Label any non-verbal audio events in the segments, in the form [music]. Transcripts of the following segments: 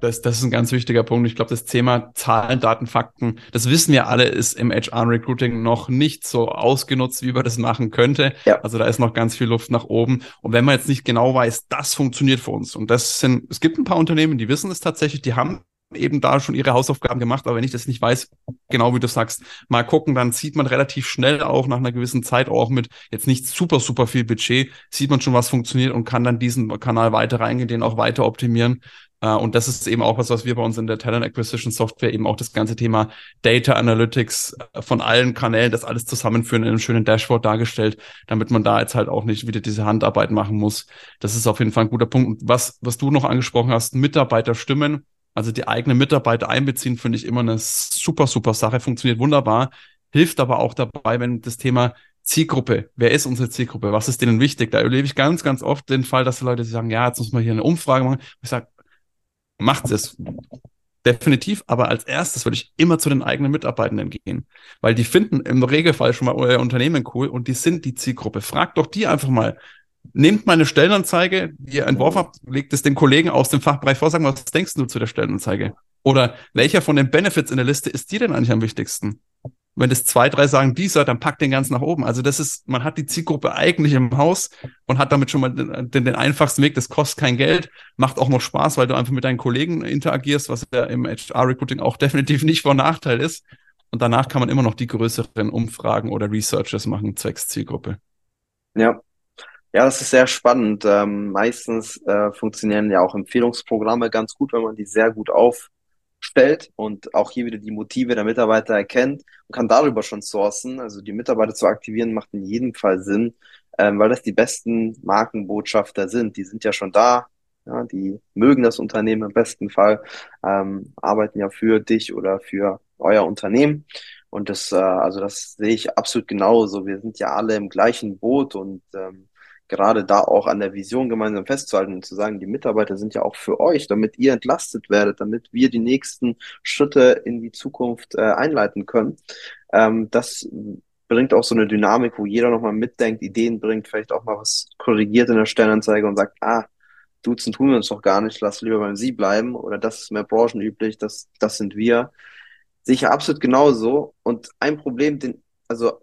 Das, das ist ein ganz wichtiger Punkt. Ich glaube, das Thema Zahlen, Daten, Fakten, das wissen wir alle, ist im HR-Recruiting noch nicht so ausgenutzt, wie man das machen könnte. Ja. Also da ist noch ganz viel Luft nach oben. Und wenn man jetzt nicht genau weiß, das funktioniert für uns. Und das sind, es gibt ein paar Unternehmen, die wissen es tatsächlich, die haben eben da schon ihre Hausaufgaben gemacht, aber wenn ich das nicht weiß, genau wie du sagst, mal gucken, dann sieht man relativ schnell auch nach einer gewissen Zeit auch mit jetzt nicht super, super viel Budget, sieht man schon, was funktioniert und kann dann diesen Kanal weiter reingehen, den auch weiter optimieren. Äh, und das ist eben auch was, was wir bei uns in der Talent Acquisition Software eben auch das ganze Thema Data Analytics äh, von allen Kanälen, das alles zusammenführen in einem schönen Dashboard dargestellt, damit man da jetzt halt auch nicht wieder diese Handarbeit machen muss. Das ist auf jeden Fall ein guter Punkt. was, was du noch angesprochen hast, Mitarbeiterstimmen, also die eigenen Mitarbeiter einbeziehen, finde ich immer eine super, super Sache, funktioniert wunderbar, hilft aber auch dabei, wenn das Thema Zielgruppe. Wer ist unsere Zielgruppe? Was ist denen wichtig? Da erlebe ich ganz, ganz oft den Fall, dass die Leute sagen, ja, jetzt muss man hier eine Umfrage machen. Ich sage, macht es. Definitiv, aber als erstes würde ich immer zu den eigenen Mitarbeitenden gehen, weil die finden im Regelfall schon mal euer Unternehmen cool und die sind die Zielgruppe. Fragt doch die einfach mal. Nehmt meine Stellenanzeige, die ihr entworfen habt, legt es den Kollegen aus dem Fachbereich vor, sagen, was denkst du zu der Stellenanzeige? Oder welcher von den Benefits in der Liste ist dir denn eigentlich am wichtigsten? wenn das zwei, drei sagen, dieser, dann packt den ganz nach oben. Also das ist, man hat die Zielgruppe eigentlich im Haus und hat damit schon mal den, den, den einfachsten Weg. Das kostet kein Geld, macht auch noch Spaß, weil du einfach mit deinen Kollegen interagierst, was ja im HR-Recruiting auch [laughs] definitiv nicht von Nachteil ist. Und danach kann man immer noch die größeren Umfragen oder Researches machen, zwecks Zielgruppe. Ja. Ja, das ist sehr spannend. Ähm, meistens äh, funktionieren ja auch Empfehlungsprogramme ganz gut, wenn man die sehr gut auf stellt und auch hier wieder die Motive der Mitarbeiter erkennt und kann darüber schon sourcen. Also die Mitarbeiter zu aktivieren macht in jedem Fall Sinn, ähm, weil das die besten Markenbotschafter sind. Die sind ja schon da, ja, die mögen das Unternehmen im besten Fall, ähm, arbeiten ja für dich oder für euer Unternehmen. Und das, äh, also das sehe ich absolut genauso. Wir sind ja alle im gleichen Boot und ähm, gerade da auch an der Vision gemeinsam festzuhalten und zu sagen, die Mitarbeiter sind ja auch für euch, damit ihr entlastet werdet, damit wir die nächsten Schritte in die Zukunft äh, einleiten können. Ähm, das bringt auch so eine Dynamik, wo jeder nochmal mitdenkt, Ideen bringt, vielleicht auch mal was korrigiert in der Stellenanzeige und sagt, ah, duzen tun wir uns doch gar nicht, lass lieber beim Sie bleiben oder das ist mehr branchenüblich, das, das sind wir. Sicher absolut genauso. Und ein Problem, den, also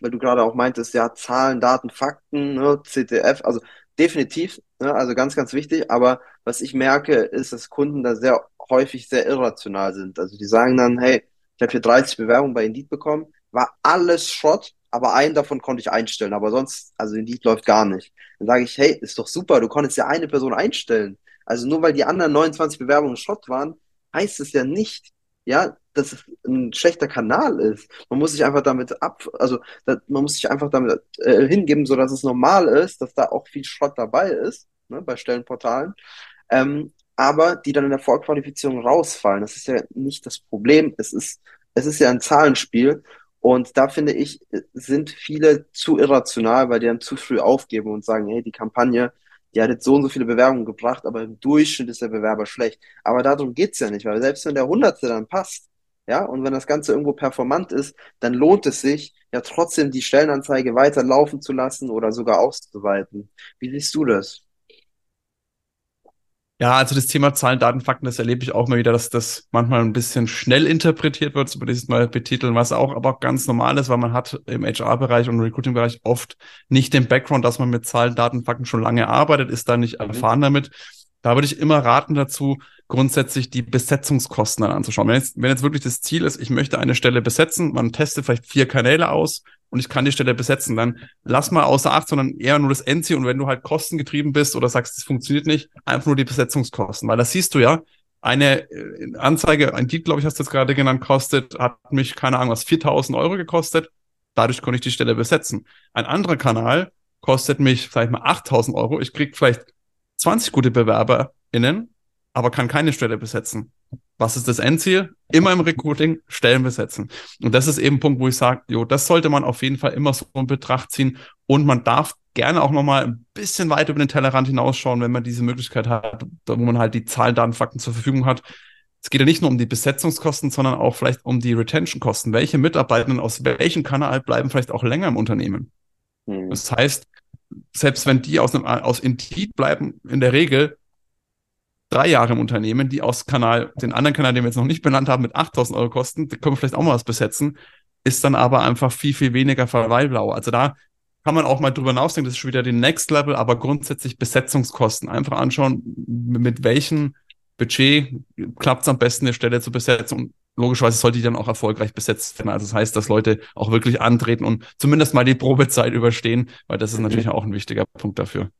weil du gerade auch meintest, ja, Zahlen, Daten, Fakten, ne, CTF, also definitiv, ne, also ganz, ganz wichtig. Aber was ich merke, ist, dass Kunden da sehr häufig sehr irrational sind. Also die sagen dann, hey, ich habe hier 30 Bewerbungen bei Indeed bekommen, war alles Schrott, aber einen davon konnte ich einstellen, aber sonst, also Indeed läuft gar nicht. Dann sage ich, hey, ist doch super, du konntest ja eine Person einstellen. Also nur weil die anderen 29 Bewerbungen Schrott waren, heißt es ja nicht, ja, dass es ein schlechter Kanal ist. Man muss sich einfach damit ab, also da, man muss sich einfach damit äh, hingeben, so dass es normal ist, dass da auch viel Schrott dabei ist, ne, bei Stellenportalen. Ähm, aber die dann in der Vorqualifizierung rausfallen. Das ist ja nicht das Problem. Es ist, es ist ja ein Zahlenspiel. Und da finde ich, sind viele zu irrational, weil die dann zu früh aufgeben und sagen, hey, die Kampagne, die hat jetzt so und so viele Bewerbungen gebracht, aber im Durchschnitt ist der Bewerber schlecht. Aber darum geht's ja nicht, weil selbst wenn der Hundertste dann passt, ja, und wenn das Ganze irgendwo performant ist, dann lohnt es sich, ja trotzdem die Stellenanzeige weiter laufen zu lassen oder sogar auszuweiten. Wie siehst du das? Ja, also das Thema Zahlen, Daten, Fakten, das erlebe ich auch mal wieder, dass das manchmal ein bisschen schnell interpretiert wird, so würde ich es mal betiteln, was auch aber ganz normal ist, weil man hat im HR-Bereich und Recruiting-Bereich oft nicht den Background, dass man mit Zahlen, Daten, Fakten schon lange arbeitet, ist da nicht mhm. erfahren damit. Da würde ich immer raten dazu, grundsätzlich die Besetzungskosten dann anzuschauen. Wenn jetzt, wenn jetzt wirklich das Ziel ist, ich möchte eine Stelle besetzen, man testet vielleicht vier Kanäle aus, und ich kann die Stelle besetzen, dann lass mal außer Acht, sondern eher nur das Endziel und wenn du halt kostengetrieben bist oder sagst, es funktioniert nicht, einfach nur die Besetzungskosten, weil das siehst du ja, eine äh, Anzeige, ein Deal, glaube ich, hast du jetzt gerade genannt, kostet, hat mich, keine Ahnung, was, 4000 Euro gekostet. Dadurch konnte ich die Stelle besetzen. Ein anderer Kanal kostet mich vielleicht mal 8000 Euro. Ich krieg vielleicht 20 gute BewerberInnen, aber kann keine Stelle besetzen. Was ist das Endziel? Immer im Recruiting Stellen besetzen. Und das ist eben ein Punkt, wo ich sage, jo, das sollte man auf jeden Fall immer so in Betracht ziehen. Und man darf gerne auch nochmal ein bisschen weiter über den Tellerrand hinausschauen, wenn man diese Möglichkeit hat, wo man halt die Zahlen, Daten, Fakten zur Verfügung hat. Es geht ja nicht nur um die Besetzungskosten, sondern auch vielleicht um die Retention-Kosten. Welche Mitarbeitenden aus welchem Kanal bleiben vielleicht auch länger im Unternehmen? Mhm. Das heißt, selbst wenn die aus, einem, aus Indeed bleiben, in der Regel drei Jahre im Unternehmen, die aus Kanal, den anderen Kanal, den wir jetzt noch nicht benannt haben, mit 8000 Euro kosten, da können wir vielleicht auch mal was besetzen, ist dann aber einfach viel, viel weniger Verweildauer. Also da kann man auch mal drüber nachdenken, das ist schon wieder die Next Level, aber grundsätzlich Besetzungskosten. Einfach anschauen, mit welchem Budget klappt es am besten, eine Stelle zu besetzen. Und logischerweise sollte die dann auch erfolgreich besetzt werden. Also das heißt, dass Leute auch wirklich antreten und zumindest mal die Probezeit überstehen, weil das ist natürlich auch ein wichtiger Punkt dafür.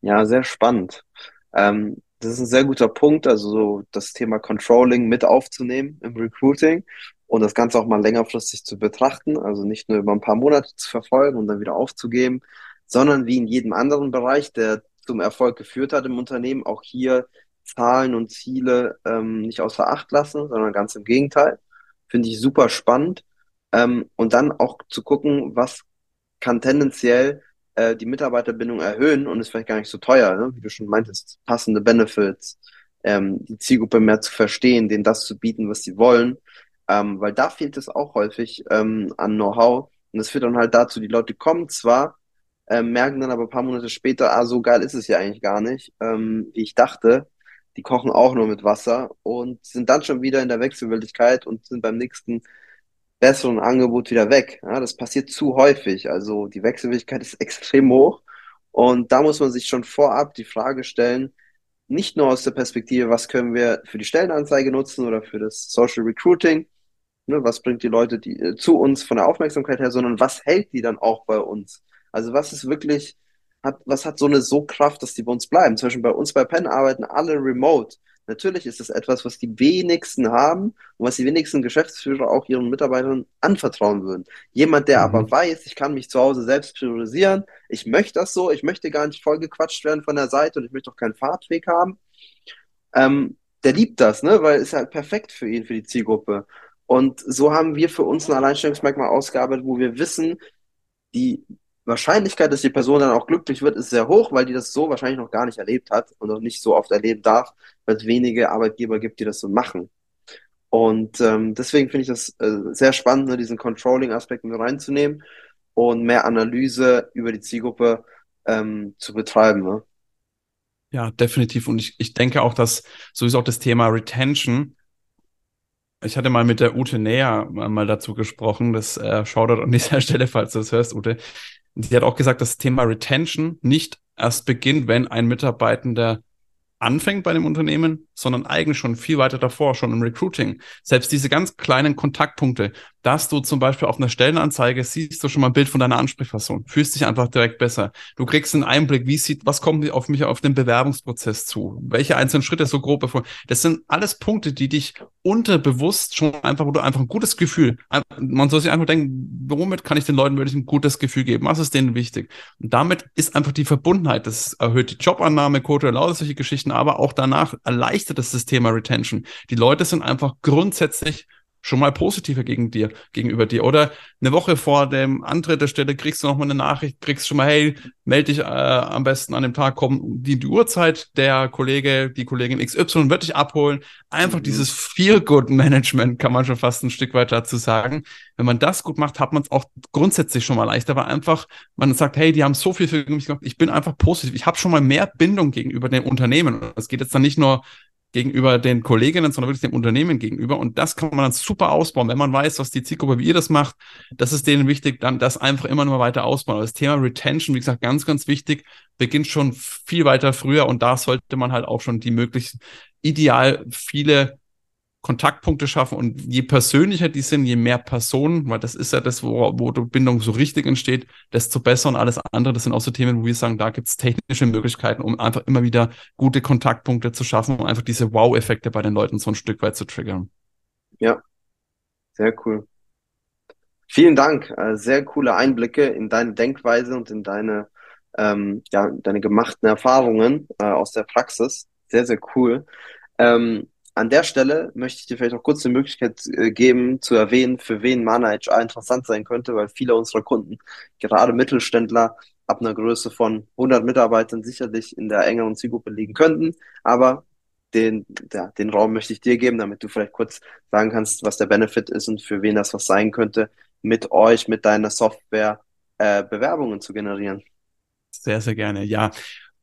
Ja, sehr spannend. Ähm, das ist ein sehr guter Punkt, also so das Thema Controlling mit aufzunehmen im Recruiting und das Ganze auch mal längerfristig zu betrachten, also nicht nur über ein paar Monate zu verfolgen und dann wieder aufzugeben, sondern wie in jedem anderen Bereich, der zum Erfolg geführt hat im Unternehmen, auch hier Zahlen und Ziele ähm, nicht außer Acht lassen, sondern ganz im Gegenteil. Finde ich super spannend. Ähm, und dann auch zu gucken, was kann tendenziell äh, die Mitarbeiterbindung erhöhen und ist vielleicht gar nicht so teuer, ne? wie du schon meintest, passende Benefits, ähm, die Zielgruppe mehr zu verstehen, denen das zu bieten, was sie wollen ähm, weil da fehlt es auch häufig ähm, an Know-how. Und das führt dann halt dazu, die Leute kommen zwar, ähm, merken dann aber ein paar Monate später, ah, so geil ist es ja eigentlich gar nicht, ähm, wie ich dachte. Die kochen auch nur mit Wasser und sind dann schon wieder in der Wechselwilligkeit und sind beim nächsten besseren Angebot wieder weg. Ja, das passiert zu häufig. Also die Wechselwilligkeit ist [laughs] extrem hoch. Und da muss man sich schon vorab die Frage stellen, nicht nur aus der Perspektive, was können wir für die Stellenanzeige nutzen oder für das Social Recruiting, Ne, was bringt die Leute die, äh, zu uns von der Aufmerksamkeit her, sondern was hält die dann auch bei uns? Also was ist wirklich, hat, was hat so eine so Kraft, dass die bei uns bleiben? Zum Beispiel bei uns bei Penn arbeiten alle remote. Natürlich ist es etwas, was die wenigsten haben und was die wenigsten Geschäftsführer auch ihren Mitarbeitern anvertrauen würden. Jemand, der mhm. aber weiß, ich kann mich zu Hause selbst priorisieren, ich möchte das so, ich möchte gar nicht vollgequatscht werden von der Seite und ich möchte auch keinen Fahrtweg haben, ähm, der liebt das, ne? weil es halt perfekt für ihn, für die Zielgruppe. Und so haben wir für uns ein Alleinstellungsmerkmal ausgearbeitet, wo wir wissen, die Wahrscheinlichkeit, dass die Person dann auch glücklich wird, ist sehr hoch, weil die das so wahrscheinlich noch gar nicht erlebt hat und noch nicht so oft erleben darf, weil es wenige Arbeitgeber gibt, die das so machen. Und ähm, deswegen finde ich das äh, sehr spannend, ne, diesen Controlling-Aspekt mit reinzunehmen und mehr Analyse über die Zielgruppe ähm, zu betreiben. Ne? Ja, definitiv. Und ich, ich denke auch, dass sowieso auch das Thema Retention ich hatte mal mit der Ute Näher mal dazu gesprochen, das äh, Shoutout an dieser [laughs] Stelle, falls du das hörst, Ute. Sie hat auch gesagt, das Thema Retention nicht erst beginnt, wenn ein Mitarbeitender anfängt bei dem Unternehmen, sondern eigentlich schon viel weiter davor, schon im Recruiting. Selbst diese ganz kleinen Kontaktpunkte, dass du zum Beispiel auf einer Stellenanzeige siehst du schon mal ein Bild von deiner Ansprechperson, fühlst dich einfach direkt besser. Du kriegst einen Einblick, wie sieht, was kommt auf mich auf den Bewerbungsprozess zu, welche einzelnen Schritte so grob bevor. Das sind alles Punkte, die dich unterbewusst schon einfach, wo du einfach ein gutes Gefühl, man soll sich einfach denken, womit kann ich den Leuten wirklich ein gutes Gefühl geben? Was ist denen wichtig? Und damit ist einfach die Verbundenheit, das erhöht die Jobannahmequote, lauter solche Geschichten, aber auch danach erleichtert es das Thema Retention. Die Leute sind einfach grundsätzlich schon mal positiver gegen dir, gegenüber dir. Oder eine Woche vor dem Antritt der Stelle kriegst du noch mal eine Nachricht, kriegst schon mal, hey, melde dich äh, am besten an dem Tag, komm die, die Uhrzeit, der Kollege, die Kollegin XY wird dich abholen. Einfach mhm. dieses Feel-Good-Management kann man schon fast ein Stück weit dazu sagen. Wenn man das gut macht, hat man es auch grundsätzlich schon mal leichter, weil einfach man sagt, hey, die haben so viel für mich gemacht, ich bin einfach positiv, ich habe schon mal mehr Bindung gegenüber dem Unternehmen. Das geht jetzt dann nicht nur gegenüber den Kolleginnen, sondern wirklich dem Unternehmen gegenüber. Und das kann man dann super ausbauen, wenn man weiß, was die Zielgruppe, wie ihr das macht. Das ist denen wichtig, dann das einfach immer nur weiter ausbauen. Aber das Thema Retention, wie gesagt, ganz, ganz wichtig, beginnt schon viel weiter früher und da sollte man halt auch schon die möglichen, ideal viele Kontaktpunkte schaffen und je persönlicher die sind, je mehr Personen, weil das ist ja das, wo, wo die Bindung so richtig entsteht, desto besser und alles andere. Das sind auch so Themen, wo wir sagen, da gibt es technische Möglichkeiten, um einfach immer wieder gute Kontaktpunkte zu schaffen, um einfach diese Wow-Effekte bei den Leuten so ein Stück weit zu triggern. Ja, sehr cool. Vielen Dank. Äh, sehr coole Einblicke in deine Denkweise und in deine, ähm, ja, deine gemachten Erfahrungen äh, aus der Praxis. Sehr, sehr cool. Ähm, an der Stelle möchte ich dir vielleicht auch kurz die Möglichkeit äh, geben, zu erwähnen, für wen Mana HR interessant sein könnte, weil viele unserer Kunden, gerade Mittelständler, ab einer Größe von 100 Mitarbeitern sicherlich in der engeren Zielgruppe liegen könnten. Aber den, ja, den Raum möchte ich dir geben, damit du vielleicht kurz sagen kannst, was der Benefit ist und für wen das was sein könnte, mit euch, mit deiner Software äh, Bewerbungen zu generieren. Sehr, sehr gerne. Ja,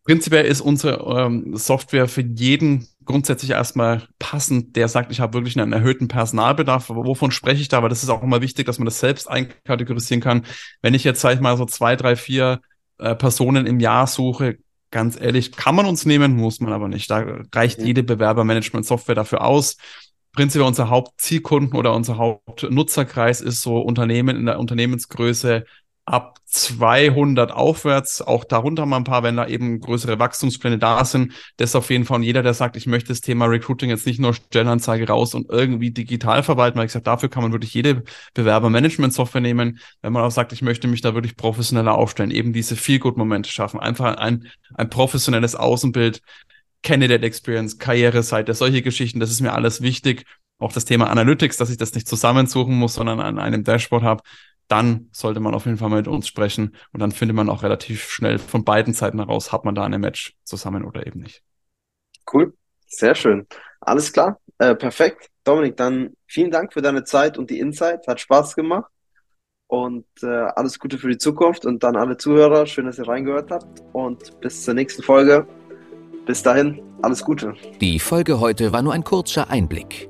Prinzipiell ist unsere ähm, Software für jeden grundsätzlich erstmal passend, der sagt, ich habe wirklich einen erhöhten Personalbedarf. Aber wovon spreche ich da? Aber das ist auch immer wichtig, dass man das selbst einkategorisieren kann. Wenn ich jetzt, sage ich mal, so zwei, drei, vier äh, Personen im Jahr suche, ganz ehrlich, kann man uns nehmen, muss man aber nicht. Da reicht jede Bewerbermanagement-Software dafür aus. Prinzipiell unser Hauptzielkunden oder unser Hauptnutzerkreis ist so Unternehmen in der Unternehmensgröße ab 200 aufwärts, auch darunter mal ein paar, wenn da eben größere Wachstumspläne da sind. Das auf jeden Fall. Und jeder, der sagt, ich möchte das Thema Recruiting jetzt nicht nur Stellenanzeige raus und irgendwie digital verwalten, weil ich sage, dafür kann man wirklich jede Bewerbermanagement-Software nehmen. Wenn man auch sagt, ich möchte mich da wirklich professioneller aufstellen, eben diese Feel-Good-Momente schaffen, einfach ein, ein professionelles Außenbild, Candidate Experience, Karriereseite, solche Geschichten, das ist mir alles wichtig. Auch das Thema Analytics, dass ich das nicht zusammensuchen muss, sondern an einem Dashboard habe dann sollte man auf jeden Fall mal mit uns sprechen und dann findet man auch relativ schnell von beiden Seiten heraus, hat man da eine Match zusammen oder eben nicht. Cool, sehr schön. Alles klar, äh, perfekt. Dominik, dann vielen Dank für deine Zeit und die Insights. Hat Spaß gemacht. Und äh, alles Gute für die Zukunft und dann alle Zuhörer. Schön, dass ihr reingehört habt. Und bis zur nächsten Folge. Bis dahin, alles Gute. Die Folge heute war nur ein kurzer Einblick.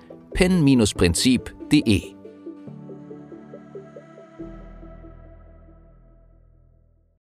pen-prinzip.de